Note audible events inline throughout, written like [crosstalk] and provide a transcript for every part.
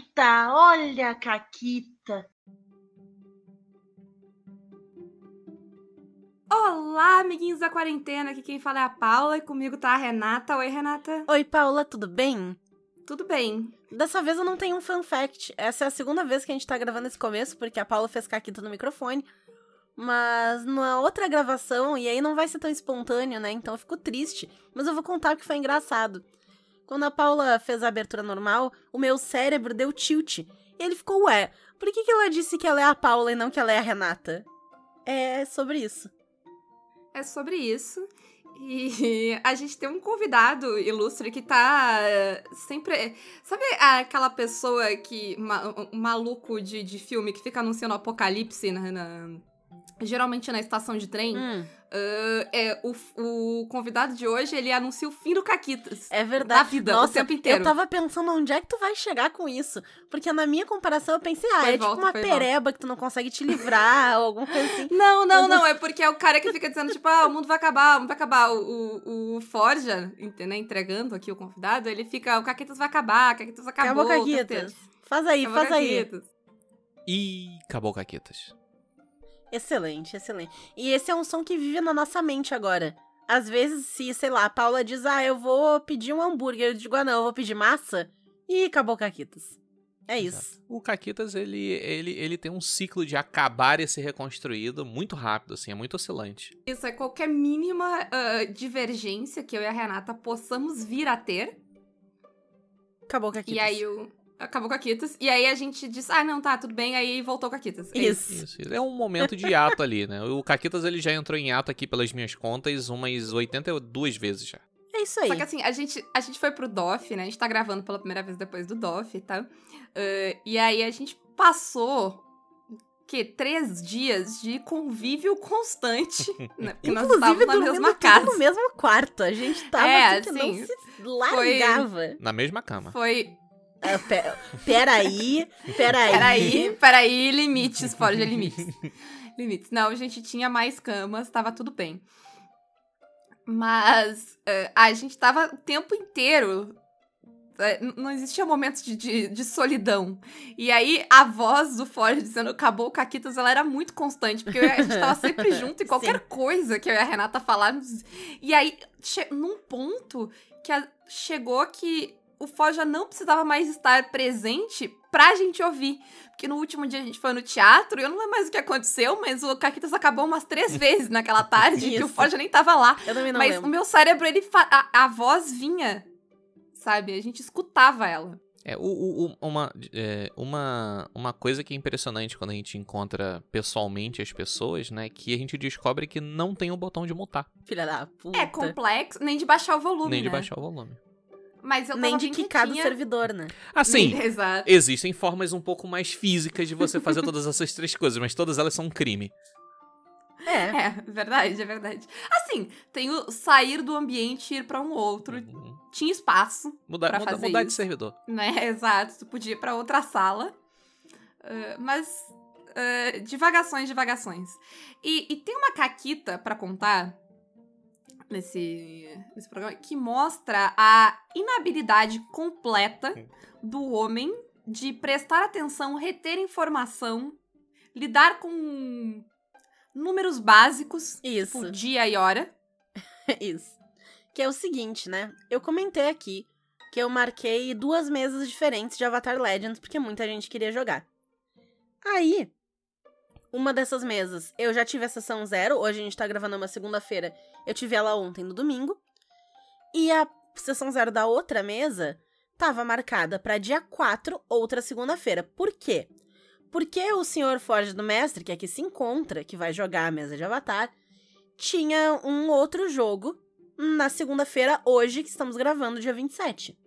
Caquita, olha a Caquita. Olá, amiguinhos da quarentena. Aqui quem fala é a Paula e comigo tá a Renata. Oi, Renata. Oi, Paula, tudo bem? Tudo bem. Dessa vez eu não tenho um fun fact. Essa é a segunda vez que a gente tá gravando esse começo, porque a Paula fez caquita no microfone. Mas na outra gravação, e aí não vai ser tão espontâneo, né? Então eu fico triste. Mas eu vou contar o que foi engraçado. Quando a Paula fez a abertura normal, o meu cérebro deu tilt. E ele ficou, ué, por que, que ela disse que ela é a Paula e não que ela é a Renata? É sobre isso é sobre isso. E [laughs] a gente tem um convidado ilustre que tá eh, sempre. Sabe aquela pessoa que. um maluco de, de filme que fica anunciando o apocalipse na, na geralmente na estação de trem? Hum. Uh, é, o, o convidado de hoje, ele anuncia o fim do Caquitas. É verdade. Da vida, Nossa, o tempo inteiro. Eu tava pensando onde é que tu vai chegar com isso. Porque na minha comparação eu pensei, ah, foi é volta, tipo uma pereba volta. que tu não consegue te livrar [laughs] ou alguma coisa assim. Não, não, não. É porque é o cara que fica dizendo, tipo, ah, o mundo vai acabar, o mundo vai acabar. O, o, o Forja, né, entregando aqui o convidado, ele fica, o Caquitas vai acabar, o Caquitas acabou. Acabou Caquitas. Faz aí, acabou faz Caquitas. aí. E acabou Caquitas. Excelente, excelente. E esse é um som que vive na nossa mente agora. Às vezes, se, sei lá, a Paula diz, ah, eu vou pedir um hambúrguer, eu digo, ah, não, eu vou pedir massa, e acabou o Caquitas. É isso. Exato. O Caquitas, ele, ele, ele tem um ciclo de acabar e ser reconstruído muito rápido, assim, é muito oscilante. Isso, é qualquer mínima uh, divergência que eu e a Renata possamos vir a ter. Acabou o Caquitas. E aí o, acabou com a Kitas. E aí a gente disse, ah, não, tá, tudo bem. Aí voltou com a Kitas. É isso. isso. isso. É um momento de ato ali, né? O Caquitas, ele já entrou em ato aqui pelas minhas contas umas 82 vezes já. É isso aí. Só que assim, a gente, a gente foi pro DOF, né? A gente tá gravando pela primeira vez depois do DOF, tá? Uh, e aí a gente passou que três dias de convívio constante, [laughs] né? Porque nós estávamos na mesma casa. no mesmo quarto. A gente tava é, assim, assim, não se largava. Foi, na mesma cama. Foi Uh, pe peraí, peraí. Peraí, peraí, limites, fora de limites. limites. Não, a gente tinha mais camas, tava tudo bem. Mas uh, a gente tava o tempo inteiro. Uh, não existia momentos de, de, de, solidão. E aí, a voz do Ford dizendo acabou o Caquitas, ela era muito constante, porque a gente tava sempre [laughs] junto e qualquer Sim. coisa que eu e a Renata falávamos. E aí, num ponto que a, chegou que o Fó já não precisava mais estar presente pra gente ouvir. Porque no último dia a gente foi no teatro, e eu não lembro mais o que aconteceu, mas o Caquitas acabou umas três [laughs] vezes naquela tarde, que o Fó já nem tava lá. Eu também não mas lembro. o meu cérebro, ele a, a voz vinha, sabe? A gente escutava ela. É, o, o, uma, é, uma, uma coisa que é impressionante quando a gente encontra pessoalmente as pessoas, né? Que a gente descobre que não tem o botão de mutar. Filha da puta. É complexo, nem de baixar o volume. Nem né? de baixar o volume. Mas eu Nem de quicar do servidor, né? Assim, [laughs] Exato. existem formas um pouco mais físicas de você fazer todas essas três coisas, mas todas elas são um crime. É. É, verdade, é verdade. Assim, tem o sair do ambiente e ir pra um outro. Uhum. Tinha espaço. Mudar, pra muda, fazer mudar isso, de servidor. Né, [laughs] exato. Tu podia ir pra outra sala. Uh, mas. Uh, divagações, divagações. E, e tem uma caquita para contar nesse, nesse programa que mostra a inabilidade completa do homem de prestar atenção, reter informação, lidar com números básicos, tipo Isso. tipo dia e hora. [laughs] Isso. Que é o seguinte, né? Eu comentei aqui que eu marquei duas mesas diferentes de Avatar Legends porque muita gente queria jogar. Aí, uma dessas mesas, eu já tive a sessão zero, hoje a gente tá gravando uma segunda-feira, eu tive ela ontem no domingo. E a sessão zero da outra mesa tava marcada para dia 4, outra segunda-feira. Por quê? Porque o senhor Forge do Mestre, que aqui se encontra, que vai jogar a mesa de Avatar, tinha um outro jogo na segunda-feira, hoje, que estamos gravando, dia 27.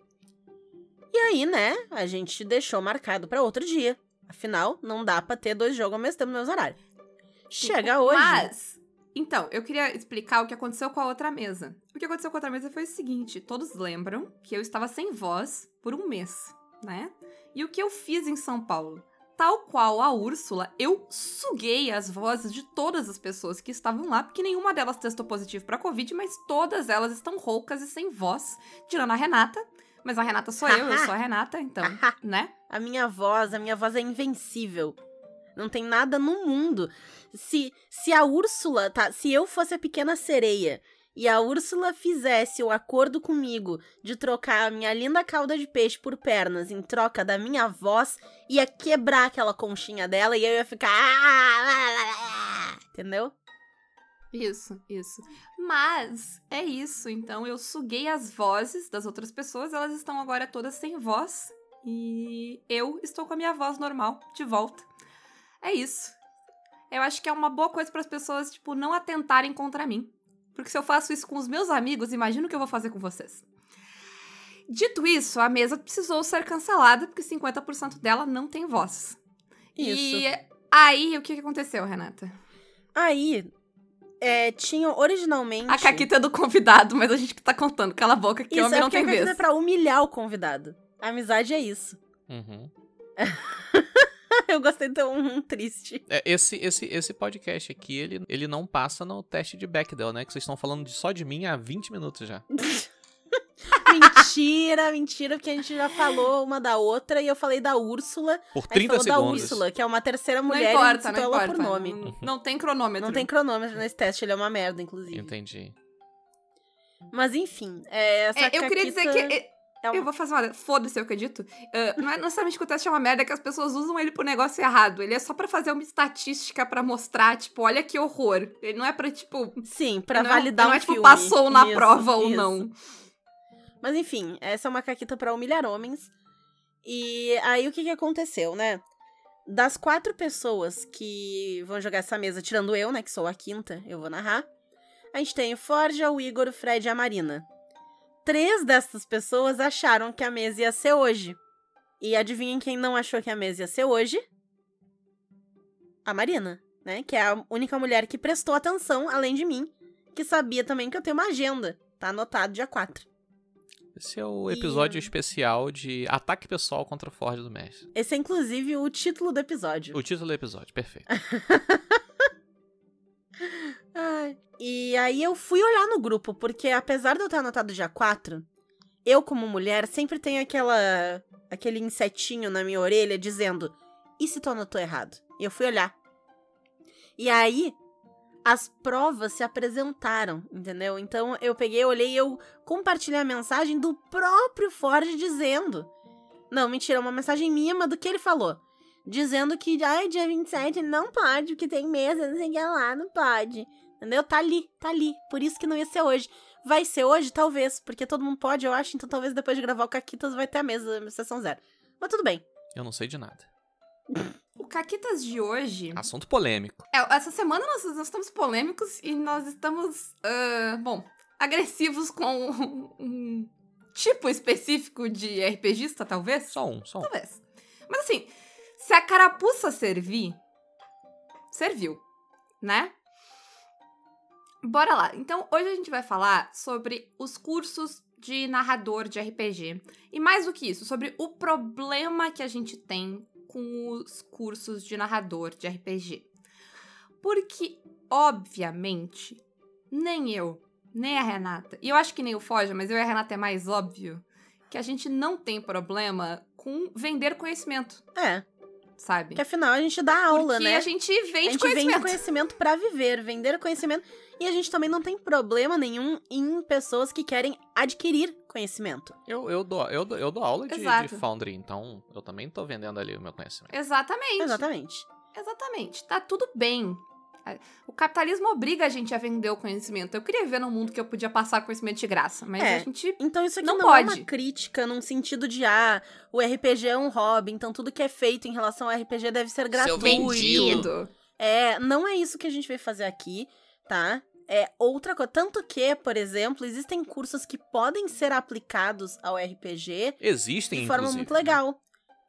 E aí, né, a gente deixou marcado para outro dia. Afinal, não dá pra ter dois jogos ao mesmo tempo no mesmo horário. Chega hoje. Mas, então, eu queria explicar o que aconteceu com a outra mesa. O que aconteceu com a outra mesa foi o seguinte: todos lembram que eu estava sem voz por um mês, né? E o que eu fiz em São Paulo? Tal qual a Úrsula, eu suguei as vozes de todas as pessoas que estavam lá, porque nenhuma delas testou positivo para Covid, mas todas elas estão roucas e sem voz, tirando a Renata, Mas a Renata sou eu, eu sou a [laughs] Renata, então, [laughs] né? A minha voz, a minha voz é invencível. Não tem nada no mundo. Se, se a Úrsula, tá? Se eu fosse a pequena sereia e a Úrsula fizesse o acordo comigo de trocar a minha linda cauda de peixe por pernas em troca da minha voz, ia quebrar aquela conchinha dela e eu ia ficar. "Ah, lá, lá, lá", Entendeu? Isso, isso. Mas é isso. Então eu suguei as vozes das outras pessoas, elas estão agora todas sem voz. E eu estou com a minha voz normal de volta. É isso. Eu acho que é uma boa coisa para as pessoas, tipo, não atentarem contra mim. Porque se eu faço isso com os meus amigos, imagina o que eu vou fazer com vocês. Dito isso, a mesa precisou ser cancelada porque 50% dela não tem voz. E aí, o que aconteceu, Renata? Aí, é, tinha originalmente. A Caquita é do convidado, mas a gente que tá contando. Cala a boca, que Isso homem é não tem vez. é pra humilhar o convidado. Amizade é isso. [laughs] Uhum. Eu gostei tão um, triste. É, esse, esse, esse podcast aqui, ele, ele não passa no teste de Bechdel, né? Que vocês estão falando de- só de mim há 20 minutos já. [laughs] Mentira, mentira, porque a gente já falou uma da outra e eu falei da Úrsula. Por A gente 30 falou da segundos. Úrsula, que é uma terceira Não mulher e importa, não ela importa. por nome. Não, não tem cronômetro. Não tem cronômetro nesse teste, ele é uma merda, inclusive. Entendi. Mas enfim, é, essa É, eu queria dizer que. É- é uma- Eu vou fazer uma. Foda-se eu acredito. Ah, não é necessariamente que o teste é uma merda, é que as pessoas usam ele pro negócio errado. Ele é só pra fazer uma estatística pra mostrar, tipo, olha que horror. Ele não é pra, tipo. Sim, pra não é- validar não um é, tipo, filme. passou na Isso, prova ou isso. não. Mas enfim, essa é uma caquita pra humilhar homens. E aí o que que aconteceu, né? Das quatro pessoas que vão jogar essa mesa, tirando eu, né, que sou a quinta, eu vou narrar. A gente tem o Forja, o Igor, o Fred e a Marina. Três dessas pessoas acharam que a mesa ia ser hoje. E adivinhem quem não achou que a mesa ia ser hoje? A Marina, né? Que é a única mulher que prestou atenção, além de mim, que sabia também que eu tenho uma agenda. Tá anotado dia 4. Esse é o E- episódio especial de ataque pessoal contra Ford do Mestre. Esse é inclusive o título do episódio. O título do episódio, perfeito. [laughs] Ai. E aí eu fui olhar no grupo, porque apesar de eu ter anotado dia 4, eu, como mulher, sempre tenho aquela. aquele insetinho na minha orelha dizendo: e se tu anotou errado? E eu fui olhar. E aí, as provas se apresentaram, entendeu? Então eu peguei, olhei e eu compartilhei a mensagem do próprio Ford dizendo. Não, mentira, uma mensagem minha, mas do que ele falou. Dizendo que, ai, dia 27 não pode, porque tem mesa, não sei o que lá, não pode. Entendeu? Tá ali, tá ali. Por isso que não ia ser hoje. Vai ser hoje? Talvez, porque todo mundo pode, eu acho. Então talvez depois de gravar o Caquitas vai ter a mesa, sessão zero. Mas tudo bem. Eu não sei de nada. [laughs] O Caquitas de hoje. Assunto polêmico. É, essa semana nós, nós estamos polêmicos e nós estamos, ah, bom, agressivos com um tipo específico de RPGista, talvez? Só um, só um. Talvez. Mas assim, se a carapuça servir, serviu, né? Bora lá. Então, hoje a gente vai falar sobre os cursos de narrador de RPG. E mais do que isso, sobre o problema que a gente tem com os cursos de narrador de RPG. Porque, obviamente, nem eu, nem a Renata, e eu acho que nem o Foja, mas eu e a Renata é mais óbvio, que a gente não tem problema com vender conhecimento, É, sabe? porque afinal a gente dá aula, Porque né? a gente A vende gente conhecimento. vende conhecimento pra viver, vender conhecimento. E a gente também não tem problema nenhum em pessoas que querem adquirir conhecimento. Eu, eu, dou, eu, dou, eu dou aula de, de. Foundry, então eu também tô vendendo ali o meu conhecimento. Exatamente. Exatamente. Exatamente. Tá tudo bem. O capitalismo obriga a gente a vender o conhecimento. Eu queria ver num mundo que eu podia passar conhecimento de graça, mas É. a gente. Então isso aqui Não não, é pode. uma crítica num sentido de, ah, o RPG é um hobby, então tudo que é feito em relação ao RPG deve ser gratuito. Vendido. É, não é isso que a gente veio fazer aqui, tá? É outra coisa. Tanto que, por exemplo, existem cursos que podem ser aplicados ao RPG Existem, de forma inclusive, muito né? legal.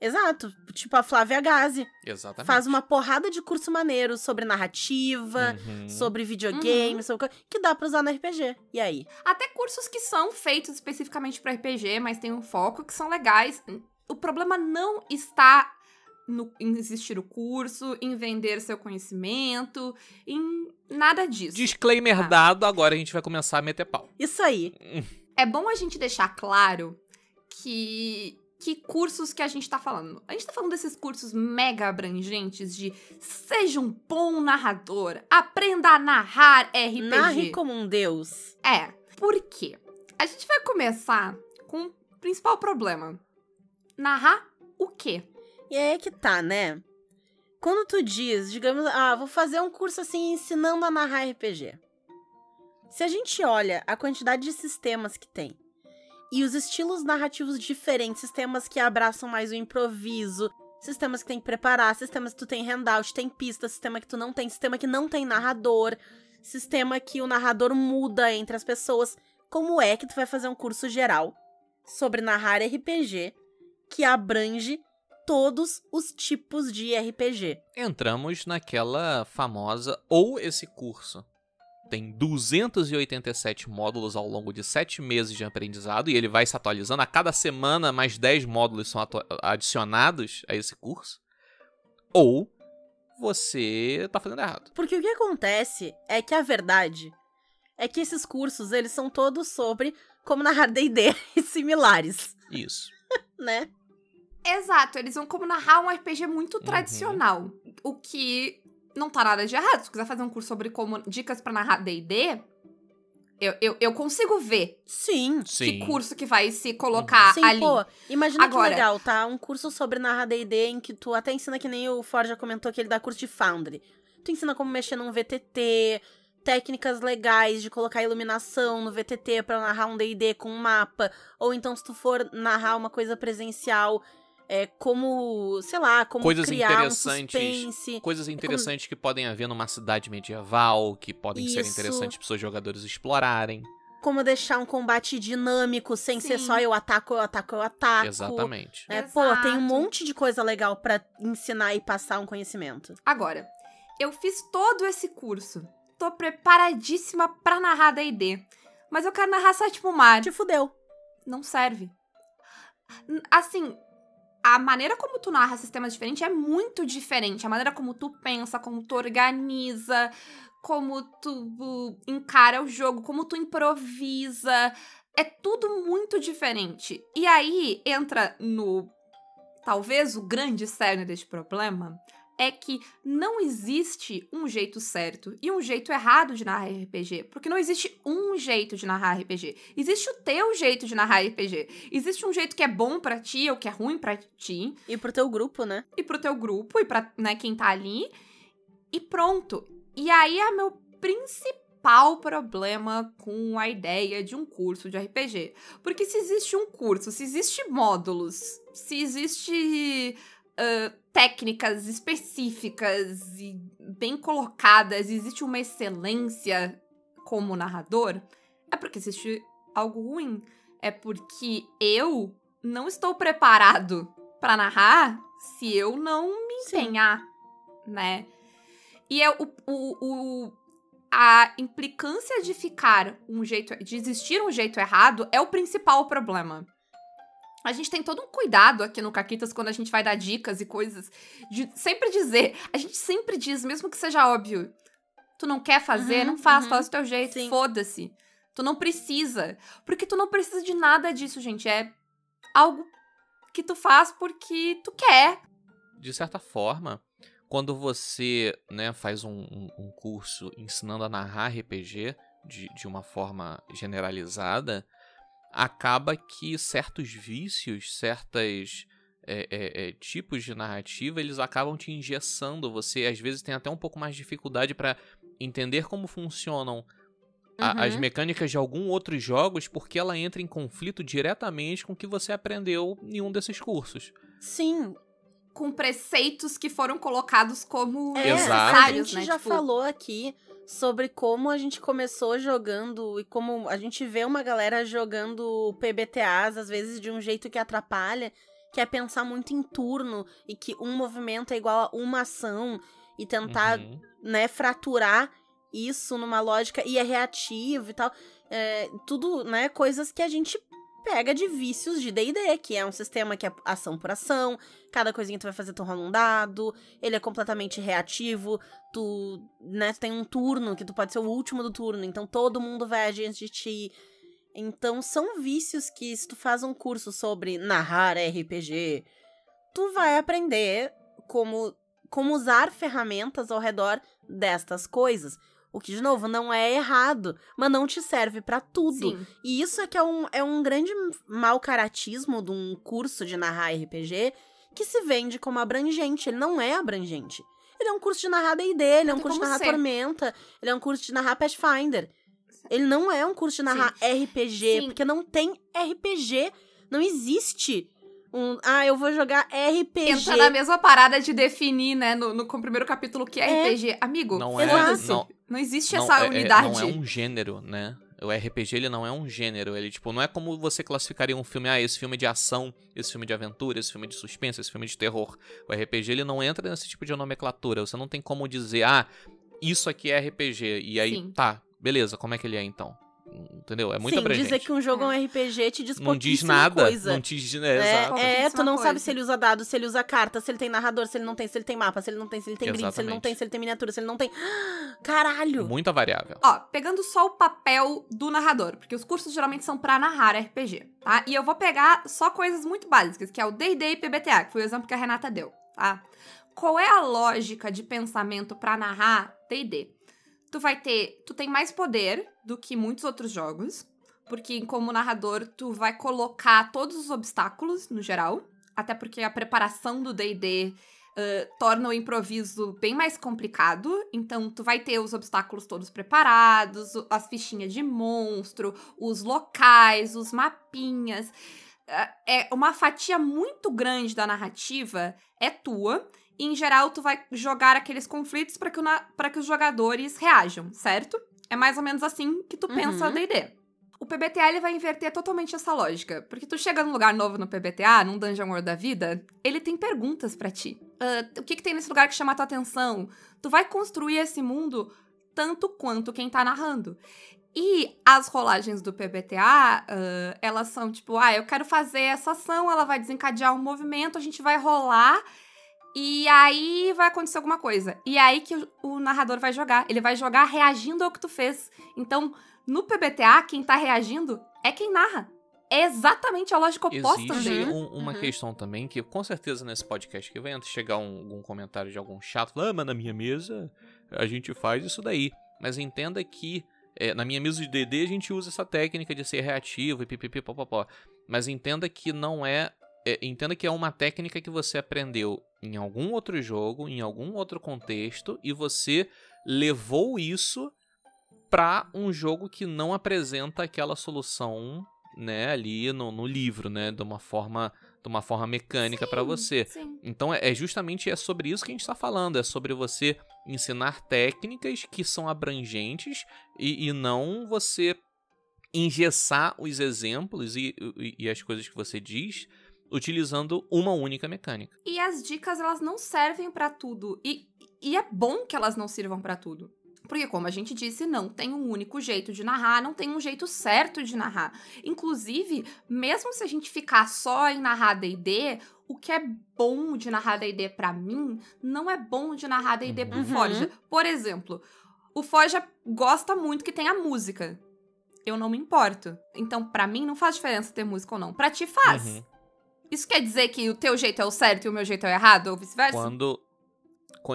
Exato. Tipo a Flávia Gazi. Exatamente. Faz uma porrada de curso maneiro sobre narrativa, Uhum. sobre videogame, sobre co- que dá pra usar no RPG. E aí? Até cursos que são feitos especificamente para RPG, mas tem um foco, que são legais. O problema não está no, em existir o curso, em vender seu conhecimento, em nada disso. Disclaimer Ah. dado, agora a gente vai começar a meter pau. Isso aí. É bom a gente deixar claro que que cursos que a gente tá falando? A gente tá falando desses cursos mega abrangentes de seja um bom narrador, aprenda a narrar RPG. Narre como um deus. É, por quê? A gente vai começar com o principal problema. Narrar o quê? E aí é que tá, né? Quando tu diz, digamos, ah, vou fazer um curso assim ensinando a narrar RPG. Se a gente olha a quantidade de sistemas que tem e os estilos narrativos diferentes, sistemas que abraçam mais o improviso, sistemas que tem que preparar, sistemas que tu tem handout, tem pista, sistema que tu não tem, sistema que não tem narrador, sistema que o narrador muda entre as pessoas. Como é que tu vai fazer um curso geral sobre narrar RPG que abrange todos os tipos de RPG? Entramos naquela famosa ou esse curso tem 287 módulos ao longo de 7 meses de aprendizado e ele vai se atualizando. A cada semana, mais 10 módulos são adicionados a esse curso. Ou você tá fazendo errado. Porque o que acontece é que a verdade é que esses cursos, eles são todos sobre como narrar D&D [laughs] e similares, Isso. [laughs] né? Exato, eles vão como narrar um RPG muito tradicional. O que não tá nada de errado. Se quiser fazer um curso sobre como dicas pra narrar D&D, eu, eu, eu consigo ver Sim. Sim. que curso que vai se colocar Sim, ali. pô, imagina Agora- que legal, tá? Um curso sobre narrar D&D em que tu até ensina que nem o Ford já comentou que ele dá curso de Foundry. Tu ensina como mexer num VTT, técnicas legais de colocar iluminação no VTT pra narrar um D&D com um mapa, ou então se tu for narrar uma coisa presencial, é como, sei lá, como Coisas criar um interessantes. suspense. Coisas interessantes que podem haver numa cidade medieval, que podem ser Isso. interessantes para os jogadores explorarem. Como deixar um combate dinâmico, sem ser Sim. só eu ataco, eu ataco, eu ataco. Exatamente. É, pô, tem um monte de coisa legal pra ensinar e passar um conhecimento. Agora, eu fiz todo esse curso. Tô preparadíssima pra narrar D&D. Mas eu quero narrar Sétimo Mar. Te fudeu. Não serve. Assim, a maneira como tu narra sistemas diferentes é muito diferente. A maneira como tu pensa, como tu organiza, como tu encara o jogo, como tu improvisa. É tudo muito diferente. E aí entra no. Talvez o grande cerne deste problema é que não existe um jeito certo e um jeito errado de narrar RPG. Porque não existe um jeito de narrar RPG. Existe o teu jeito de narrar RPG. Existe um jeito que é bom pra ti ou que é ruim pra ti E pro teu grupo, né? e pro teu grupo e pra né, quem tá ali. E pronto. E aí é meu principal problema com a ideia de um curso de RPG. Porque se existe um curso, se existe módulos, se existe ah, técnicas específicas e bem colocadas, existe uma excelência como narrador, é porque existe algo ruim. É porque eu não estou preparado pra narrar se eu não me Sim. empenhar, né? E é o, o, o- a implicância de ficar um jeito, de existir um jeito errado é o principal problema. A gente tem todo um cuidado aqui no Caquitas quando a gente vai dar dicas e coisas, de sempre dizer, a gente sempre diz, mesmo que seja óbvio, tu não quer fazer, Uhum, não faz, uhum. faz do teu jeito, foda-se. Tu não precisa, porque tu não precisa de nada disso, gente, é algo que tu faz porque tu quer. De certa forma, quando você né, faz um, um- um curso ensinando a narrar RPG de, de uma forma generalizada, acaba que certos vícios, certas é, é, é, tipos de narrativa, eles acabam te engessando. Você às vezes tem até um pouco mais de dificuldade para entender como funcionam a- as Uhum. mecânicas de algum outros jogos, porque ela entra em conflito diretamente com o que você aprendeu em um desses cursos. Sim, Com preceitos que foram colocados como é, Exato. a necessários, gente né? já Tipo, falou aqui sobre como a gente começou jogando e como a gente vê uma galera jogando PBTAs, às vezes de um jeito que atrapalha, que é pensar muito em turno e que um movimento é igual a uma ação e tentar Uhum. né, fraturar isso numa lógica e é reativo e tal. É, tudo, né, coisas que a gente pega de vícios de D&D, que é um sistema que é ação por ação, cada coisinha que tu vai fazer tu rola um dado, ele é completamente reativo, tu, né, tu tem um turno que tu pode ser o último do turno, então todo mundo vai agir antes de ti. Então são vícios que se tu faz um curso sobre narrar RPG, tu vai aprender como como usar ferramentas ao redor destas coisas. O que, de novo, não é errado, mas não te serve para tudo. Sim. E isso é que é um, é um grande mau caratismo de um curso de narrar RPG que se vende como abrangente. Ele não é abrangente. Ele é um curso de narrar D&D, ele é um curso de narrar ser. Tormenta, ele é um curso de narrar Pathfinder. Ele não é um curso de narrar RPG, Sim. porque não tem RPG. Não existe um... Ah, eu vou jogar RPG. Entra na mesma parada de definir, né, no, no primeiro capítulo, o que é, É. RPG. Amigo, Não é- não- Não existe Não, essa é- é- unidade. não é um gênero, né? O RPG, ele não é um gênero. Ele, tipo, não é como você classificaria um filme. Ah, esse filme é de ação, esse filme é de aventura, esse filme é de suspense, esse filme é de terror. O RPG, ele não entra nesse tipo de nomenclatura. Você não tem como dizer, ah, isso aqui é RPG. E aí, Sim. tá, beleza, como é que ele é então? Entendeu? É muito Sim, abrangente. dizer que um jogo é um RPG te diz Não diz nada. coisa. Não te diz. É, É, exato. é, tu não sabe coisa. se ele usa dados, se ele usa carta, se ele tem narrador, se ele não tem, se ele tem mapa, se ele não tem, se ele tem grid, se ele não tem, se ele tem miniatura, se ele não tem. Caralho! Muita variável. Ó, pegando só o papel do narrador, porque os cursos geralmente são pra narrar RPG, tá? E eu vou pegar só coisas muito básicas, que é o D&D e PBTA, que foi o exemplo que a Renata deu, tá? Qual é a lógica de pensamento pra narrar D&D? Tu vai ter, tu tem mais poder do que muitos outros jogos, porque como narrador tu vai colocar todos os obstáculos no geral, até porque a preparação do D&D uh, torna o improviso bem mais complicado. Então, tu vai ter os obstáculos todos preparados, as fichinhas de monstro, os locais, os mapinhas. Uh, É uma fatia muito grande da narrativa é tua. E, em geral, tu vai jogar aqueles conflitos para que, na- que os jogadores reajam, certo? É mais ou menos assim que tu pensa Uhum. o D&D. O PBTA ele vai inverter totalmente essa lógica. Porque tu chega num lugar novo no PBTA, num Dungeon World da vida, ele tem perguntas pra ti. Ah, o que, que tem nesse lugar que chama a tua atenção? Tu vai construir esse mundo tanto quanto quem tá narrando. E as rolagens do PBTA, ah, elas são tipo, ah, eu quero fazer essa ação, ela vai desencadear um movimento, a gente vai rolar e aí vai acontecer alguma coisa. E é aí que o, o narrador vai jogar. Ele vai jogar reagindo ao que tu fez. Então, no PBTA, quem tá reagindo é quem narra. É exatamente a lógica oposta Existe dele. Uhum, um- uma uhum. questão também que, com certeza, nesse podcast que vai chegar um- algum comentário de algum chato, falando, ah, mas na minha mesa a gente faz isso daí. Mas entenda que é, na minha mesa de DD a gente usa essa técnica de ser reativo e pipipi popopó. Mas entenda que não é, é. Entenda que é uma técnica que você aprendeu em algum outro jogo, em algum outro contexto, e você levou isso pra um jogo que não apresenta aquela solução né, ali no, no livro, né, de uma forma, de uma forma mecânica Sim, você. Sim. Então é é justamente é sobre isso que a gente está falando, é sobre você ensinar técnicas que são abrangentes e, e não você engessar os exemplos e, e, e as coisas que você diz utilizando uma única mecânica. E as dicas, elas não servem pra tudo. E, e é bom que elas não sirvam pra tudo. Porque, como a gente disse, não tem um único jeito de narrar, não tem um jeito certo de narrar. Inclusive, mesmo se a gente ficar só em narrar D&D, o que é bom de narrar D&D pra mim, não é bom de narrar D&D pro Uhum. Forja. Por exemplo, o Forja gosta muito que tenha música. Eu não me importo. Então, pra mim, não faz diferença ter música ou não. Pra ti faz. Uhum. Isso quer dizer que o teu jeito é o certo e o meu jeito é o errado, ou vice-versa? Quando.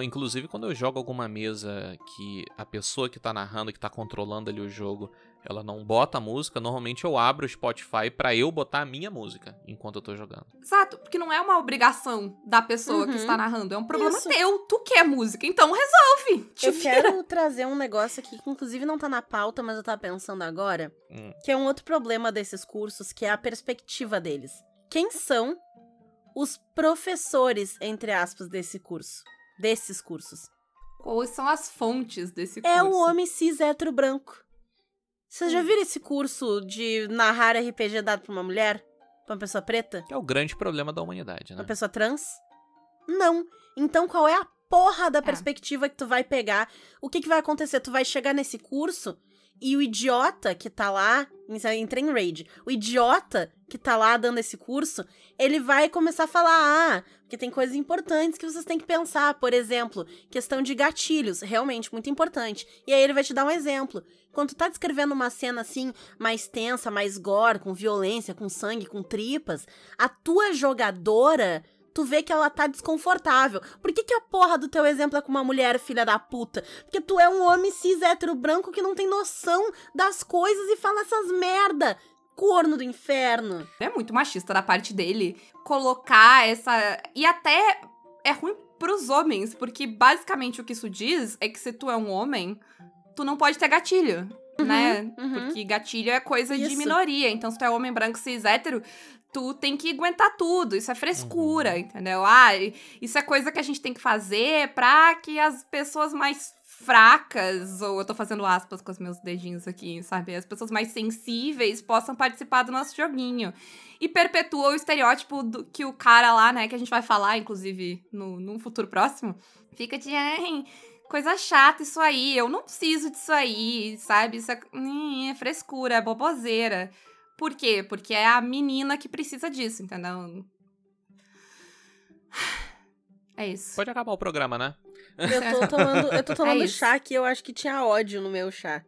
Inclusive, quando eu jogo alguma mesa que a pessoa que tá narrando, que tá controlando ali o jogo, ela não bota a música, normalmente eu abro o Spotify pra eu botar a minha música enquanto eu tô jogando. Exato, porque não é uma obrigação da pessoa que Uhum. está narrando, é um problema Isso. teu. Tu quer música, então resolve. Te Eu vira. quero trazer um negócio aqui que inclusive não tá na pauta, mas eu tava pensando agora, Hum. que é um outro problema desses cursos, que é a perspectiva deles. Quem são os professores, entre aspas, desse curso? Desses cursos? Quais são as fontes desse curso? É o homem cis hétero branco. Vocês já Hum. viram esse curso de narrar RPG dado pra uma mulher? Pra uma pessoa preta? Que é o grande problema da humanidade, né? Uma pessoa trans? Não. Então qual é a porra da É. perspectiva que tu vai pegar? O que, que vai acontecer? Tu vai chegar nesse curso E o idiota que tá lá, entra em raid, o idiota que tá lá dando esse curso, ele vai começar a falar, ah, porque tem coisas importantes que vocês têm que pensar, por exemplo, questão de gatilhos, realmente muito importante. E aí ele vai te dar um exemplo. Quando tu tá descrevendo uma cena assim, mais tensa, mais gore, com violência, com sangue, com tripas, a tua jogadora tu vê que ela tá desconfortável. Por que, que a porra do teu exemplo é com uma mulher, filha da puta? Porque tu é um homem cis hétero branco que não tem noção das coisas e fala essas merda. Corno do inferno. É muito machista da parte dele colocar essa. E até é ruim pros homens, porque basicamente o que isso diz é que se tu é um homem, tu não pode ter gatilho. Uhum, né? uhum. Porque gatilho é coisa de Isso. minoria. Então, se tu é homem branco cis hétero, tu tem que aguentar tudo. Isso é frescura, Uhum. entendeu? Ah, isso é coisa que a gente tem que fazer pra que as pessoas mais fracas, ou eu tô fazendo aspas com os meus dedinhos aqui, sabe? As pessoas mais sensíveis possam participar do nosso joguinho. E perpetua o estereótipo do, que o cara lá, né, que a gente vai falar, inclusive, no, num futuro próximo, fica de. "Ai, Coisa chata isso aí, eu não preciso disso aí, sabe? Isso é, é frescura, é boboseira. Por quê? Porque é a menina que precisa disso, entendeu? É isso. Pode acabar o programa, né? Eu tô [laughs] tomando, eu tô tomando É chá que eu acho que tinha ódio no meu chá.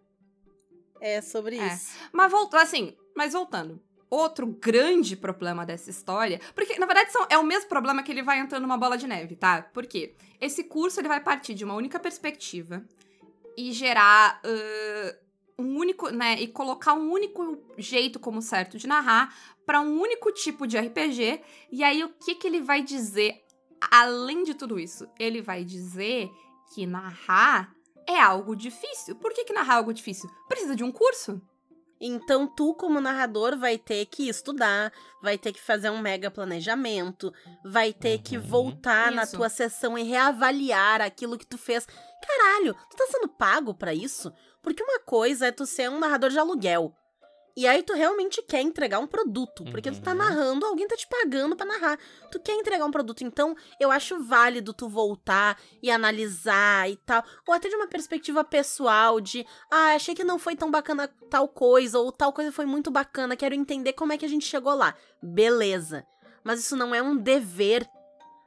É sobre É. isso. Mas voltando, assim, mas voltando. Outro grande problema dessa história, porque na verdade são, é o mesmo problema que ele vai entrando numa bola de neve, tá? Por quê? Esse curso ele vai partir de uma única perspectiva e gerar ãh, um único, né, e colocar um único jeito como certo de narrar pra um único tipo de RPG. E aí o que que ele vai dizer além de tudo isso? Ele vai dizer que narrar é algo difícil. Por que que narrar é algo difícil? Precisa de um curso. Então, tu, como narrador, vai ter que estudar, vai ter que fazer um mega planejamento, vai ter que Uhum. voltar na Isso. tua sessão e reavaliar aquilo que tu fez. Caralho, tu tá sendo pago pra isso? Porque uma coisa é tu ser um narrador de aluguel. E aí tu realmente quer entregar um produto, porque tu tá Uhum. narrando, alguém tá te pagando pra narrar. Tu quer entregar um produto, então eu acho válido tu voltar e analisar e tal, ou até de uma perspectiva pessoal de, ah, achei que não foi tão bacana tal coisa, ou tal coisa foi muito bacana, quero entender como é que a gente chegou lá. Beleza. Mas isso não é um dever.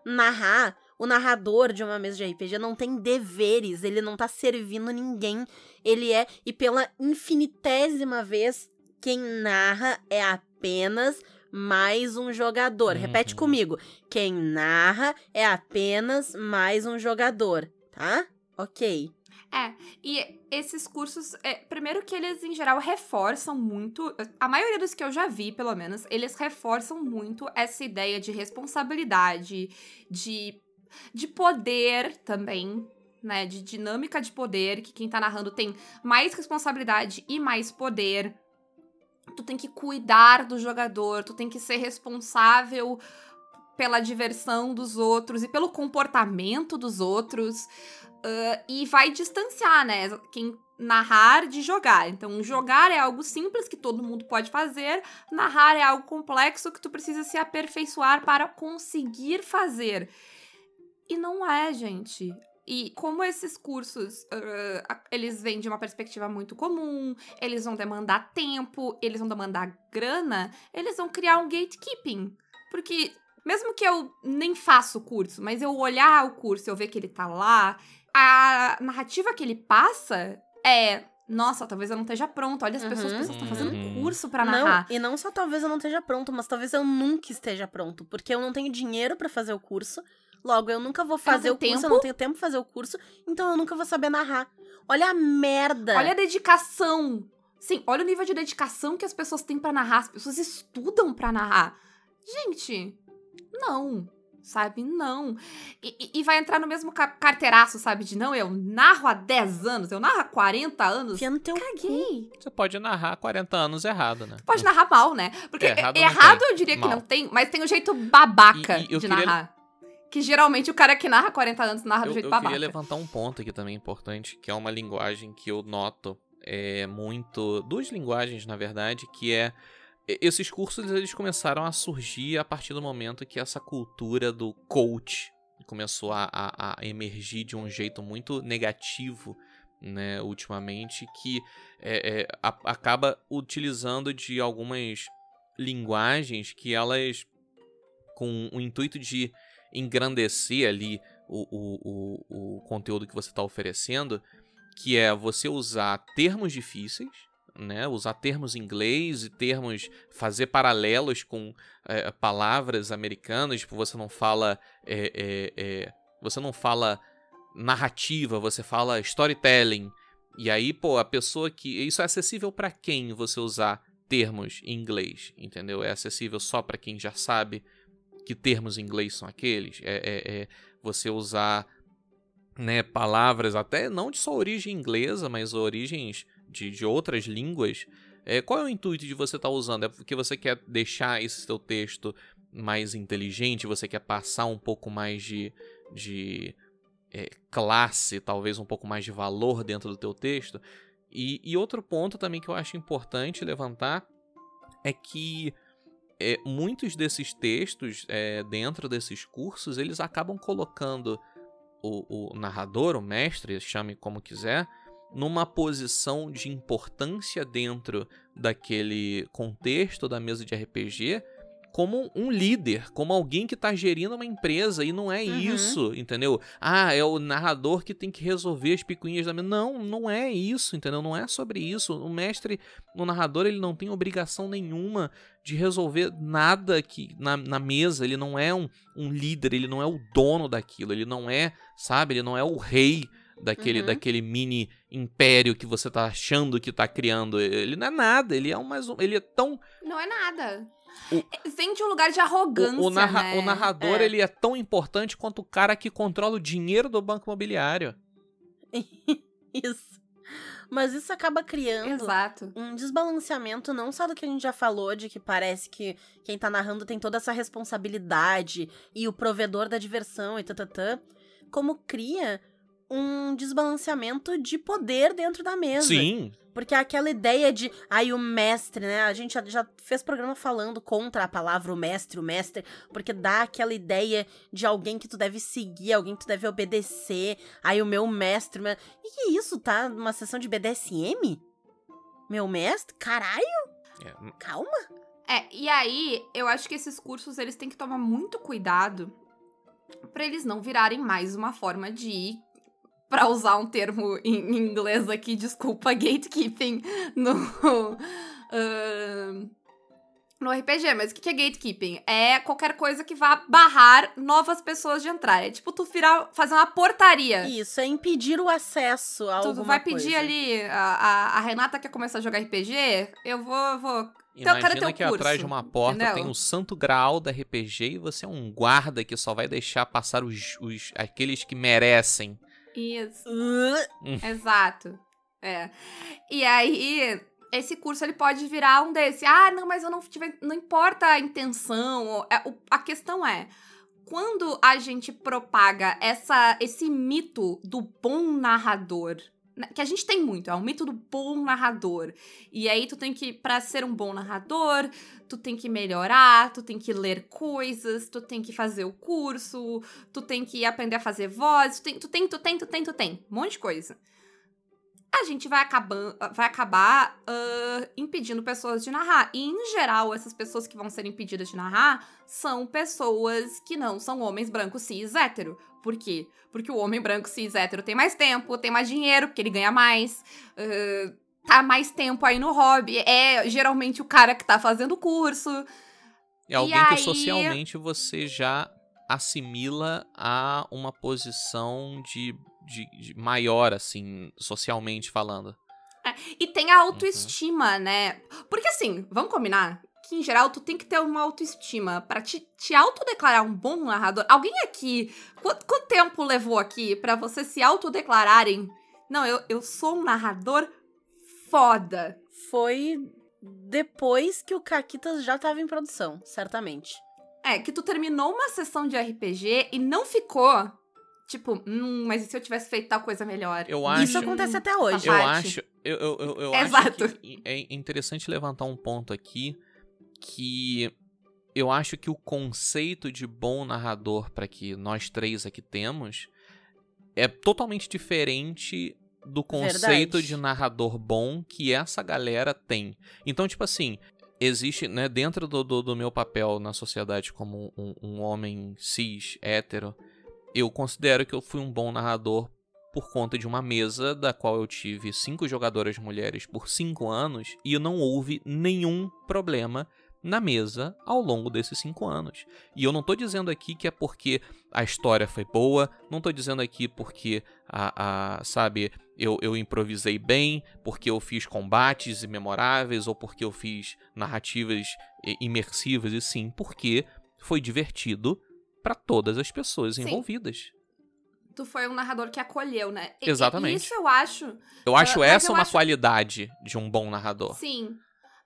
Narrar, o narrador de uma mesa de RPG não tem deveres, ele não tá servindo ninguém. Ele é, e pela infinitésima vez, quem narra é apenas mais um jogador. Repete Uhum. comigo. Quem narra é apenas mais um jogador, tá? Ok. É, e esses cursos, é, primeiro que eles, em geral, reforçam muito, a maioria dos que eu já vi, pelo menos, eles reforçam muito essa ideia de responsabilidade, de, de poder também, né, de dinâmica de poder, que quem tá narrando tem mais responsabilidade e mais poder. Tu tem que cuidar do jogador, tu tem que ser responsável pela diversão dos outros e pelo comportamento dos outros. Ah, e vai distanciar, né? Quem narrar de jogar. Então, jogar é algo simples que todo mundo pode fazer, narrar é algo complexo que tu precisa se aperfeiçoar para conseguir fazer. E não é, gente. E como esses cursos, a- eles vêm de uma perspectiva muito comum, eles vão demandar tempo, eles vão demandar grana, eles vão criar um gatekeeping. Porque mesmo que eu nem faça o curso, mas eu olhar o curso e eu ver que ele tá lá, a narrativa que ele passa é. Nossa, talvez eu não esteja pronto. Olha as Uhum. pessoas, pessoas estão fazendo Uhum. curso pra não, narrar. e não só talvez eu não esteja pronto, mas talvez eu nunca esteja pronto, porque eu não tenho dinheiro pra fazer o curso. Logo, eu nunca vou fazer o tenho curso, eu tempo. não tenho tempo pra fazer o curso, então eu nunca vou saber narrar. Olha a merda. Olha a dedicação. Sim, olha o nível de dedicação que as pessoas têm pra narrar. As pessoas estudam pra narrar. Gente, não. Sabe? Não. E, e- e vai entrar no mesmo ca- carteiraço, sabe? De não, eu narro há 10 anos, eu narro há 40 anos. Enfia no teu Caguei. Você pode narrar 40 anos errado, né? Pode narrar mal, né? Porque É, errado errado, não eu diria que Mal. não tem, mas tem o jeito babaca E- e eu de queria- narrar. Que geralmente o cara que narra 40 anos narra do Eu, jeito eu babaca. queria levantar um ponto aqui também importante, que é uma linguagem que eu noto é muito. Duas linguagens, na verdade, que é. Esses cursos eles começaram a surgir a partir do momento que essa cultura do coach começou a, a- a emergir de um jeito muito negativo né, ultimamente, que é, é, a, acaba utilizando de algumas linguagens que elas, com o intuito de engrandecer ali o, o, o, o conteúdo que você está oferecendo, que é você usar termos difíceis, né? Usar termos em inglês e termos. fazer paralelos com é, palavras americanas. Tipo, você não fala. É, é, você não fala narrativa, você fala storytelling. E aí, pô, a pessoa que. Isso é acessível para quem você usar termos em inglês, entendeu? É acessível só para quem já sabe que termos em inglês são aqueles. É, é, é você usar né, palavras até não de só origem inglesa, mas origens de, de outras línguas, é, qual é o intuito de você estar tá usando? É porque você quer deixar esse seu texto mais inteligente, você quer passar um pouco mais de, de é, classe, talvez um pouco mais de valor dentro do teu texto? E, e outro ponto também que eu acho importante levantar é que é, muitos desses textos é, dentro desses cursos eles acabam colocando o, o narrador, o mestre, chame como quiser, numa posição de importância dentro daquele contexto da mesa de RPG como um líder, como alguém que está gerindo uma empresa e não é uhum. isso, entendeu? Ah, é o narrador que tem que resolver as picuinhas da mesa. Não, não é isso, entendeu? Não é sobre isso. O mestre, o narrador, ele não tem obrigação nenhuma de resolver nada aqui na, na mesa. Ele não é um, um líder, ele não é o dono daquilo, ele não é, sabe? Ele não é o rei daquele, uhum. daquele mini império que você tá achando que tá criando. Ele não é nada, ele é um mais um, ele é tão Não é nada. O, Vem de um lugar de arrogância, o, o, narra né? o narrador, é. ele é tão importante quanto o cara que controla o dinheiro do banco imobiliário. [laughs] isso. Mas isso acaba criando Exato. um desbalanceamento, não só do que a gente já falou, de que parece que quem tá narrando tem toda essa responsabilidade e o provedor da diversão e tatatã, como cria um desbalanceamento de poder dentro da mesa. Sim. Porque aquela ideia de, aí o mestre, né? A gente já, já, fez programa falando contra a palavra o mestre, o mestre, porque dá aquela ideia de alguém que tu deve seguir, alguém que tu deve obedecer. Aí o meu mestre. Meu... E que isso, tá? Numa sessão de BDSM? Meu mestre? Caralho! É. Hum. Calma. É, e aí, eu acho que esses cursos eles têm que tomar muito cuidado para eles não virarem mais uma forma de para usar um termo em inglês aqui, desculpa, gatekeeping no. [laughs] Uh, no RPG, mas o que é gatekeeping? É qualquer coisa que vá barrar novas pessoas de entrar. É tipo tu virar, fazer uma portaria. Isso, é impedir o acesso a Tu vai pedir coisa. ali, a, a, a, Renata quer começar a jogar RPG, eu vou... vou Imagina que curso, atrás de uma porta entendeu? tem um santo graal da RPG e você é um guarda que só vai deixar passar os, os aqueles que merecem. Isso. Uh. Exato. É. E aí, esse curso ele pode virar um desse. Ah, não, mas eu não tive. Não importa a intenção. É, a questão é. Quando a gente propaga essa, esse mito do bom narrador, que a gente tem muito, é o mito do bom narrador. E aí tu tem que, para ser um bom narrador, tu tem que melhorar, tu tem que ler coisas, tu tem que fazer o curso, tu tem que aprender a fazer voz, tu tem, tu tem, tu tem, tu tem, tu tem, um monte de coisa. A gente vai, acabar, vai acabar uh, impedindo pessoas de narrar. E, em geral, essas pessoas que vão ser impedidas de narrar são pessoas que não são homens brancos cis hétero. Por quê? Porque o homem branco cis hétero tem mais tempo, tem mais dinheiro, porque ele ganha mais, uh, tá mais tempo aí no hobby. É geralmente o cara que tá fazendo o curso. É alguém aí... que socialmente você já assimila a uma posição de, de, de maior, assim, socialmente falando. É, e tem a autoestima, uhum. né? Porque assim, vamos combinar que, em geral, tu tem que ter uma autoestima para te, te autodeclarar um bom narrador. Alguém aqui, quanto, quanto tempo levou aqui para você se autodeclararem? Não, eu, eu sou um narrador foda. Foi depois que o Caquitas já tava em produção, certamente. É, que tu terminou uma sessão de RPG e não ficou Tipo, hum, mas e se eu tivesse feito tal coisa melhor? Eu acho, Isso acontece até hoje. Eu acho, eu, eu, eu, eu Exato. acho que é interessante levantar um ponto aqui que eu acho que o conceito de bom narrador para que nós três aqui temos é totalmente diferente do conceito Verdade. de narrador bom que essa galera tem. Então, tipo assim, existe, né, dentro do, do, do meu papel na sociedade como um, um homem cis, hétero, eu considero que eu fui um bom narrador por conta de uma mesa da qual eu tive cinco jogadoras mulheres por cinco anos e não houve nenhum problema na mesa ao longo desses cinco anos. E eu não tô dizendo aqui que é porque a história foi boa, não tô dizendo aqui porque a, a sabe, eu, eu improvisei bem, porque eu fiz combates memoráveis ou porque eu fiz narrativas imersivas e sim, porque foi divertido para todas as pessoas Sim. envolvidas. Tu foi um narrador que acolheu, né? Exatamente. Isso eu acho. Eu acho essa eu uma acho- qualidade de um bom narrador. Sim.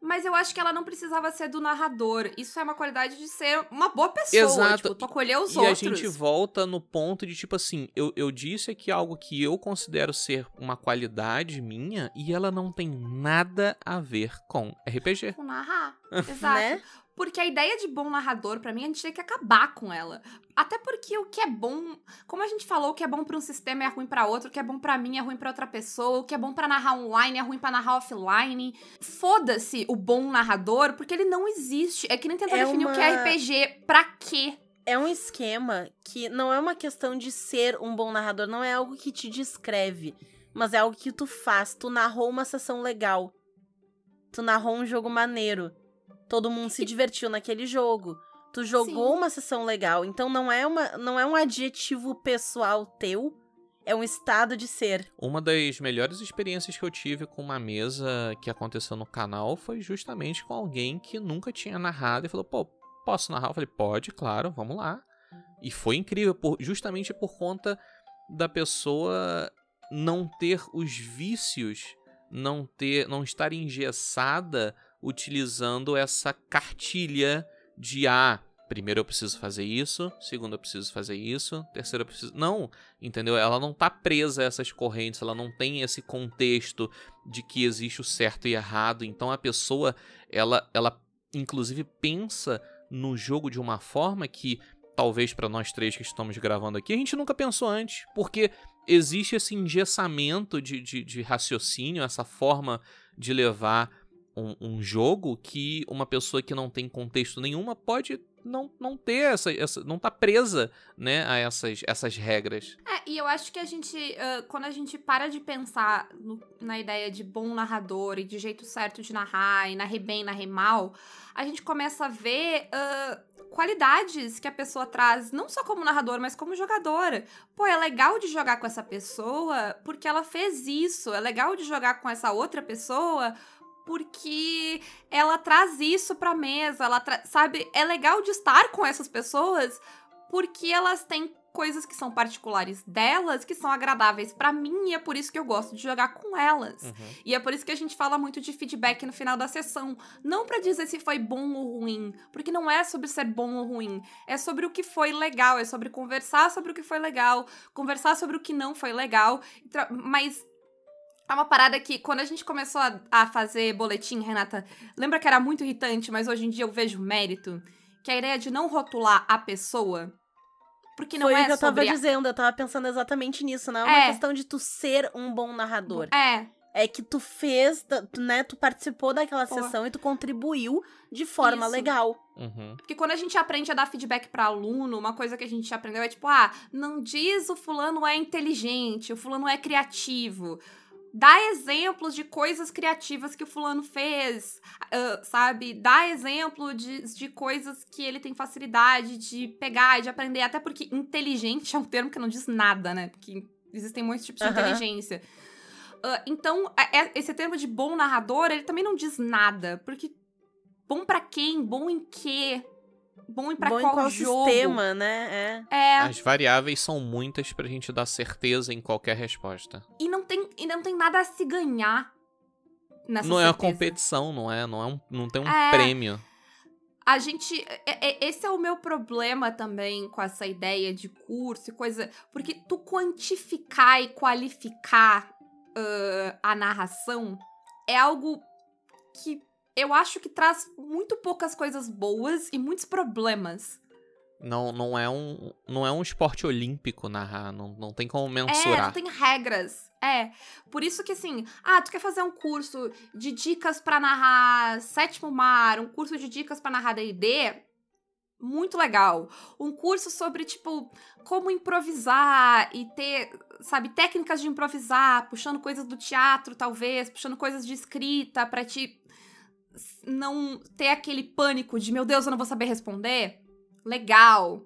Mas eu acho que ela não precisava ser do narrador. Isso é uma qualidade de ser uma boa pessoa. Exato. Tipo, tu acolheu os e outros. a gente volta no ponto de tipo assim, eu, eu disse aqui algo que eu considero ser uma qualidade minha e ela não tem nada a ver com RPG. Com narrar. [laughs] Exato. Né? Porque a ideia de bom narrador, pra mim, a gente tem que acabar com ela. Até porque o que é bom, como a gente falou, o que é bom pra um sistema é ruim pra outro, o que é bom pra mim é ruim pra outra pessoa, o que é bom pra narrar online é ruim pra narrar offline. Foda-se o bom narrador, porque ele não existe. É que nem tentar É definir o que é uma- RPG pra quê. É um esquema que não é uma questão de ser um bom narrador, não é algo que te descreve, mas é algo que tu faz. Tu narrou uma sessão legal. Tu narrou um jogo maneiro. Todo mundo se divertiu naquele jogo. Tu jogou Sim. uma sessão legal. Então não é, uma, não é um adjetivo pessoal teu, é um estado de ser. Uma das melhores experiências que eu tive com uma mesa que aconteceu no canal foi justamente com alguém que nunca tinha narrado e falou: pô, posso narrar? Eu falei: pode, claro, vamos lá. E foi incrível, por- justamente por conta da pessoa não ter os vícios, não ter, não estar engessada utilizando essa cartilha de ah, primeiro eu preciso fazer isso, segundo eu preciso fazer isso, terceiro eu preciso. Não, entendeu? Ela não tá presa a essas correntes, ela não tem esse contexto de que existe o certo e errado. Então a pessoa, ela, ela inclusive pensa no jogo de uma forma que talvez para nós três que estamos gravando aqui a gente nunca pensou antes, porque existe esse engessamento de, de, de raciocínio, essa forma de levar um, um jogo que uma pessoa que não tem contexto nenhuma pode não, não ter essa, essa não tá presa né a essas, essas regras É, e eu acho que a gente, ah, quando a gente para de pensar no- na ideia de bom narrador e de jeito certo de narrar, e narrei bem, narrei mal, a gente começa a ver ah, qualidades que a pessoa traz, não só como narrador, mas como jogadora. Pô, é legal de jogar com essa pessoa porque ela fez isso, é legal de jogar com essa outra pessoa porque ela traz isso pra mesa, ela sabe, é legal de estar com essas pessoas porque elas têm coisas que são particulares delas, que são agradáveis pra mim, e é por isso que eu gosto de jogar com elas. E é por isso que a gente fala muito de feedback no final da sessão, não pra dizer se foi bom ou ruim, porque não é sobre ser bom ou ruim, é sobre o que foi legal, é sobre conversar sobre o que foi legal, conversar sobre o que não foi legal, mas é uma parada que, quando a gente começou a, a fazer boletim, Renata, lembra que era muito irritante, mas hoje em dia eu vejo mérito? Que a ideia de não rotular a pessoa. Porque não Foi é o que eu tava sobre. a- dizendo, eu tava pensando exatamente nisso. Não é uma É. questão de tu ser um bom narrador. É, É que tu fez, né? Tu participou daquela Pô. sessão e tu contribuiu de forma Isso. legal. Uhum. Porque quando a gente aprende a dar feedback pra aluno, uma coisa que a gente aprendeu é tipo, ah, não diz o fulano é inteligente, o fulano é criativo. Dá exemplos de coisas criativas que o fulano fez, ah, sabe? Dá exemplo de, de coisas que ele tem facilidade de pegar e de aprender. Até porque inteligente [laughs] é um termo que não diz nada, né? Porque existem muitos tipos de Aham. inteligência. Ah, então, é- é- esse termo de bom narrador, ele também não diz nada. Porque bom pra quem? Bom em quê? Bom em pra bom qual, em qual jogo? sistema, né? É. É, As variáveis são muitas pra gente dar certeza em qualquer resposta. e não tem, e não tem nada a se ganhar nessa não é uma certeza. competição, não é? Não, é um, não tem um É. prêmio. A gente. é- é- esse é o meu problema também com essa ideia de curso e coisa. Porque tu quantificar e qualificar ah, a narração é algo que eu acho que traz muito poucas coisas boas e muitos problemas. Não, não, é um, não é um esporte olímpico narrar, não, não tem como É, mensurar. não tem regras. É. Por isso que assim, ah, tu quer fazer um curso de dicas pra narrar Sétimo Mar, um curso de dicas pra narrar D&D, muito legal. Um curso sobre tipo como improvisar e ter, sabe, técnicas de improvisar, puxando coisas do teatro, talvez, puxando coisas de escrita pra te não ter aquele pânico de, meu Deus, eu não vou saber responder. Legal.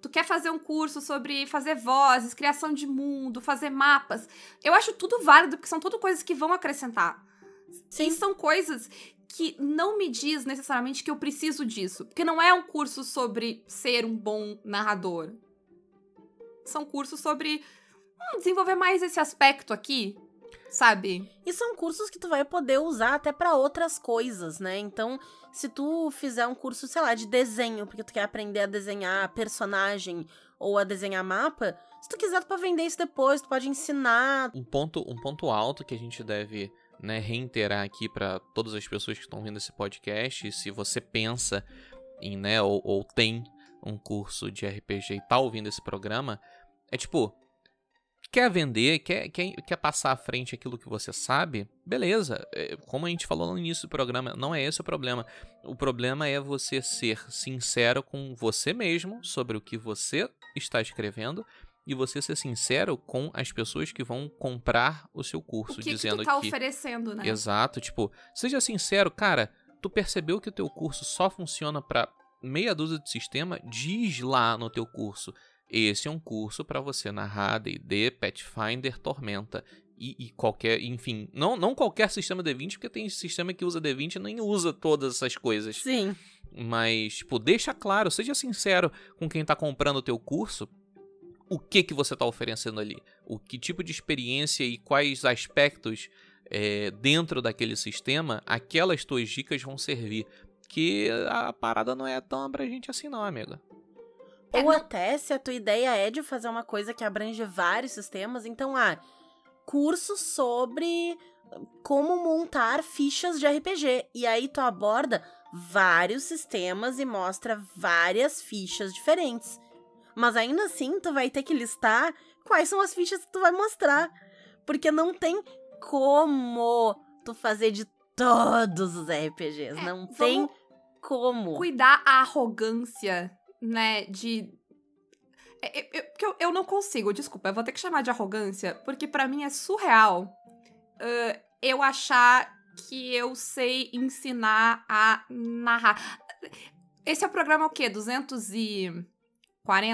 Tu quer fazer um curso sobre fazer vozes, criação de mundo, fazer mapas. Eu acho tudo válido, porque são tudo coisas que vão acrescentar. Sim. E são coisas que não me diz necessariamente que eu preciso disso. Porque não é um curso sobre ser um bom narrador. São cursos sobre hum, desenvolver mais esse aspecto aqui, sabe? E são cursos que tu vai poder usar até pra outras coisas, né? Então, se tu fizer um curso, sei lá, de desenho, porque tu quer aprender a desenhar personagem ou a desenhar mapa, se tu quiser tu pode vender isso depois, tu pode ensinar. Um ponto, um ponto alto que a gente deve né, reiterar aqui para todas as pessoas que estão vendo esse podcast, se você pensa em, né, ou, ou tem um curso de RPG e tá ouvindo esse programa, é tipo, quer vender, quer, quer, quer passar à frente aquilo que você sabe, beleza. É, Como a gente falou no início do programa, não é esse o problema. O problema é você ser sincero com você mesmo sobre o que você está escrevendo e você ser sincero com as pessoas que vão comprar o seu curso, o que, que dizendo tu tá que oferecendo, né? Exato, tipo, seja sincero, cara, tu percebeu que o teu curso só funciona pra meia dúzia de sistema? Diz lá no teu curso. Esse é um curso pra você narrar D&D, Pathfinder, Tormenta e, e qualquer, enfim, não, não qualquer sistema D20, porque tem sistema que usa D20 e nem usa todas essas coisas. Sim. Mas, tipo, deixa claro, seja sincero com quem tá comprando o teu curso, o que que você tá oferecendo ali, o que tipo de experiência e quais aspectos é, dentro daquele sistema aquelas tuas dicas vão servir. Que a parada não é tão abrangente assim não, amiga. É, Ou não- até se a tua ideia é de fazer uma coisa que abrange vários sistemas, então, ah, curso sobre como montar fichas de RPG. E aí tu aborda vários sistemas e mostra várias fichas diferentes. Mas ainda assim, tu vai ter que listar quais são as fichas que tu vai mostrar. Porque não tem como tu fazer de todos os RPGs. É, não tem como. cuidar a arrogância, né, de... É, é, é, porque eu, eu não consigo, desculpa, eu vou ter que chamar de arrogância, porque pra mim é surreal ah, eu achar que eu sei ensinar a narrar. Esse é o programa o quê? 240?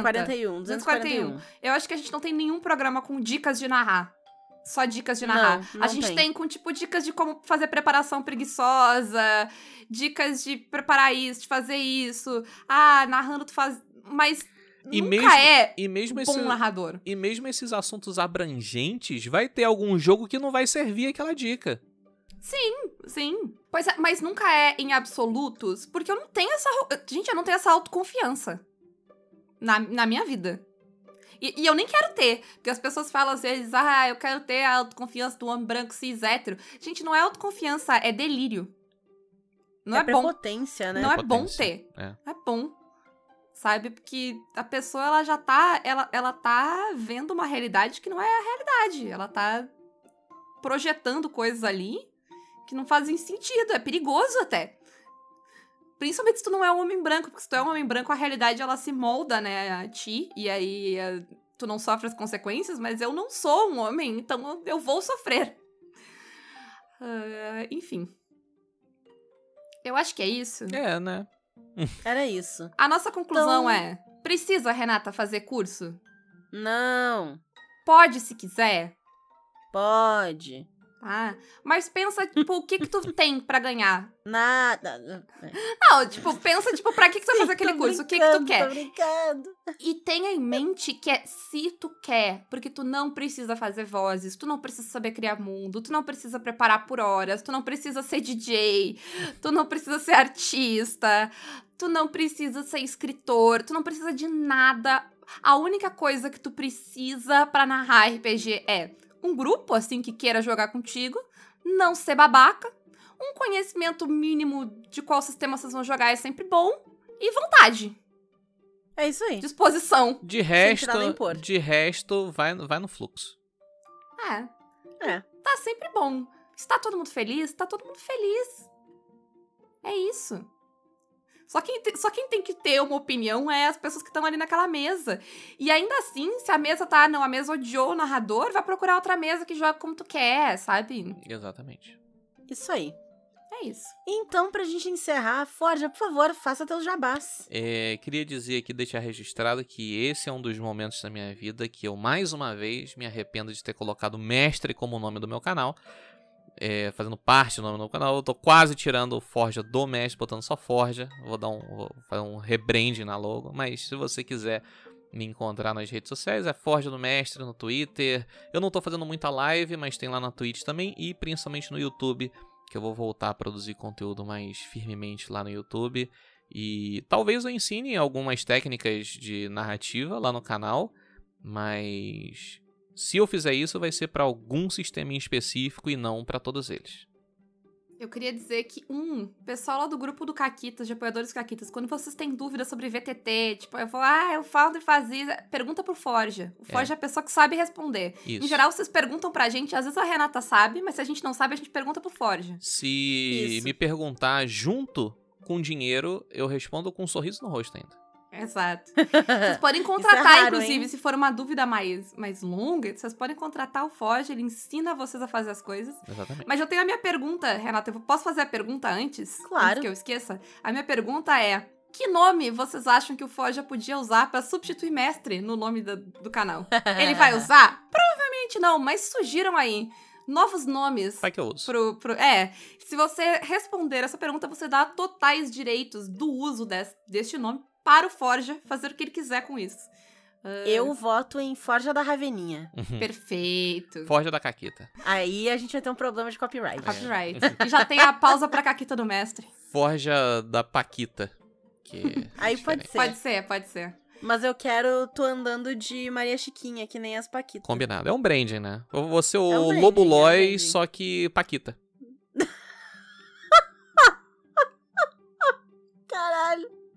41, 241. Eu acho que a gente não tem nenhum programa com dicas de narrar. Só dicas de narrar. Não, não a gente tem. tem. com, tipo, dicas de como fazer preparação preguiçosa, dicas de preparar isso, de fazer isso. Ah, narrando tu faz. Mas E nunca mesmo- é E mesmo, bom esse, narrador. e mesmo esses assuntos abrangentes, vai ter algum jogo que não vai servir aquela dica. Sim. Pois é, mas nunca é em absolutos, porque eu não tenho essa. Gente, eu não tenho essa autoconfiança na, na minha vida. E, e eu nem quero ter, porque as pessoas falam às vezes, ah, eu quero ter a autoconfiança do homem branco cis hétero. Gente, não é autoconfiança, é delírio. Não é, bom. prepotência, né? Não é bom Prepotência, ter. é. É bom. Sabe? Porque a pessoa, ela já tá. Ela, ela tá vendo uma realidade que não é a realidade. Ela tá projetando coisas ali que não fazem sentido. É perigoso até. Principalmente se tu não é um homem branco, porque se tu é um homem branco, a realidade ela se molda, né, a ti, e aí eh, tu não sofre as consequências, mas eu não sou um homem, então eu- vou sofrer. Ah, enfim. Eu acho que é isso. É, né? [laughs] Era isso. A nossa conclusão Então- é: precisa, Renata, fazer curso? Não, Pode se quiser, pode. Tá? Mas pensa, tipo, o que que tu [laughs] tem pra ganhar? Nada. Não, tipo, pensa, tipo, pra que que tu vai fazer aquele curso? O que que tu quer? Tô brincando. E tenha em mente que é se tu quer, porque tu não precisa fazer vozes, tu não precisa saber criar mundo, tu não precisa preparar por horas, tu não precisa ser DJ, tu não precisa ser artista, tu não precisa ser escritor, tu não precisa de nada. A única coisa que tu precisa pra narrar RPG é um grupo, assim, que queira jogar contigo, não ser babaca, um conhecimento mínimo de qual sistema vocês vão jogar é sempre bom, e vontade. É isso aí. disposição. De resto, de resto, vai, vai no fluxo. É, É. tá sempre bom. Se tá todo mundo feliz, tá todo mundo feliz. É isso. Só quem, te- só quem tem que ter uma opinião é as pessoas que estão ali naquela mesa. E ainda assim, se a mesa tá, não, a mesa odiou o narrador, vai procurar outra mesa que joga como tu quer, sabe? Exatamente. Isso aí. É isso. Então, pra gente encerrar, Forja, por favor, faça teus jabás. É, queria dizer aqui, deixar registrado que esse é um dos momentos da minha vida que eu, mais uma vez, me arrependo de ter colocado mestre como nome do meu canal. É, fazendo parte do nome do canal. Eu tô quase tirando o Forja do mestre, botando só Forja. Vou dar um, vou fazer um rebranding na logo. Mas se você quiser me encontrar nas redes sociais, é Forja do Mestre no Twitter. Eu não tô fazendo muita live, mas tem lá na Twitch também. E principalmente no YouTube, que eu vou voltar a produzir conteúdo mais firmemente lá no YouTube. E talvez eu ensine algumas técnicas de narrativa lá no canal, mas se eu fizer isso, vai ser para algum sistema em específico e não para todos eles. Eu queria dizer que, um, pessoal lá do grupo do Caquitas, de apoiadores do Caquitas, quando vocês têm dúvidas sobre VTT, tipo, eu vou, ah, eu falo e fazia, pergunta pro Forja. O Forja é. a pessoa que sabe responder. Isso. Em geral, vocês perguntam pra gente, às vezes a Renata sabe, mas se a gente não sabe, a gente pergunta pro Forja. Se Isso. me perguntar junto com dinheiro, eu respondo com um sorriso no rosto ainda. Exato. [laughs] Vocês podem contratar, raro, inclusive, hein? se for uma dúvida mais, mais longa, vocês podem contratar o Forja, ele ensina vocês a fazer as coisas. Exatamente. Mas eu tenho a minha pergunta, Renata. Eu posso fazer a pergunta antes? Claro. Antes que eu esqueça? A minha pergunta é: que nome vocês acham que o Forja podia usar pra substituir mestre no nome do, do canal? [laughs] Ele vai usar? Provavelmente não, mas surgiram aí novos nomes. Vai que eu uso. Pro, pro, é, se você responder essa pergunta, você dá totais direitos do uso des- deste nome para o Forja fazer o que ele quiser com isso. Ah, Eu voto em Forja da Raveninha. Perfeito. Forja da Caquita. Aí a gente vai ter um problema de copyright. Copyright. E já tem a pausa pra Caquita do mestre. Forja da Paquita. Que é [laughs] Aí pode ser. Pode ser, pode ser. Mas eu quero tu andando de Maria Chiquinha, que nem as Paquitas. Combinado. É um branding, né? Eu vou ser o É um branding, Lobo é um só que Paquita.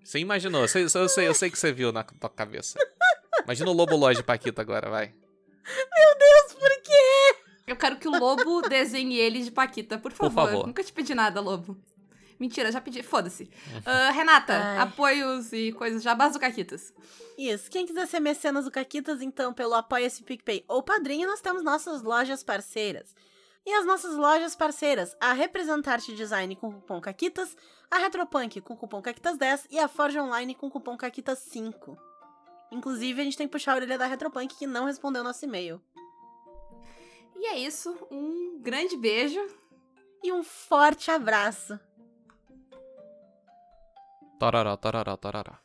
Você imaginou? Você- eu, sei, eu sei que você viu na tua cabeça. Imagina o Lobo Lois de Paquita agora, vai. Por quê? Eu quero que o Lobo desenhe ele de Paquita, por favor. favor. Nunca te pedi nada, Lobo. Mentira, já pedi. Foda-se. Ah, Renata, Ai. apoios e coisas jabás do Caquitas. Isso. Quem quiser ser mecenas do Caquitas, então, pelo Apoia-se PicPay ou Padrinho, nós temos nossas lojas parceiras. E as nossas lojas parceiras, a Representarte Design com cupom CAQUITAS, a Retropunk com cupom CAQUITAS10 e a Forge Online com cupom CAQUITAS5. Inclusive, a gente tem que puxar a orelha da Retropunk que não respondeu nosso e-mail. E é isso. Um grande beijo. E um forte abraço. Tororó, tororó, tororó.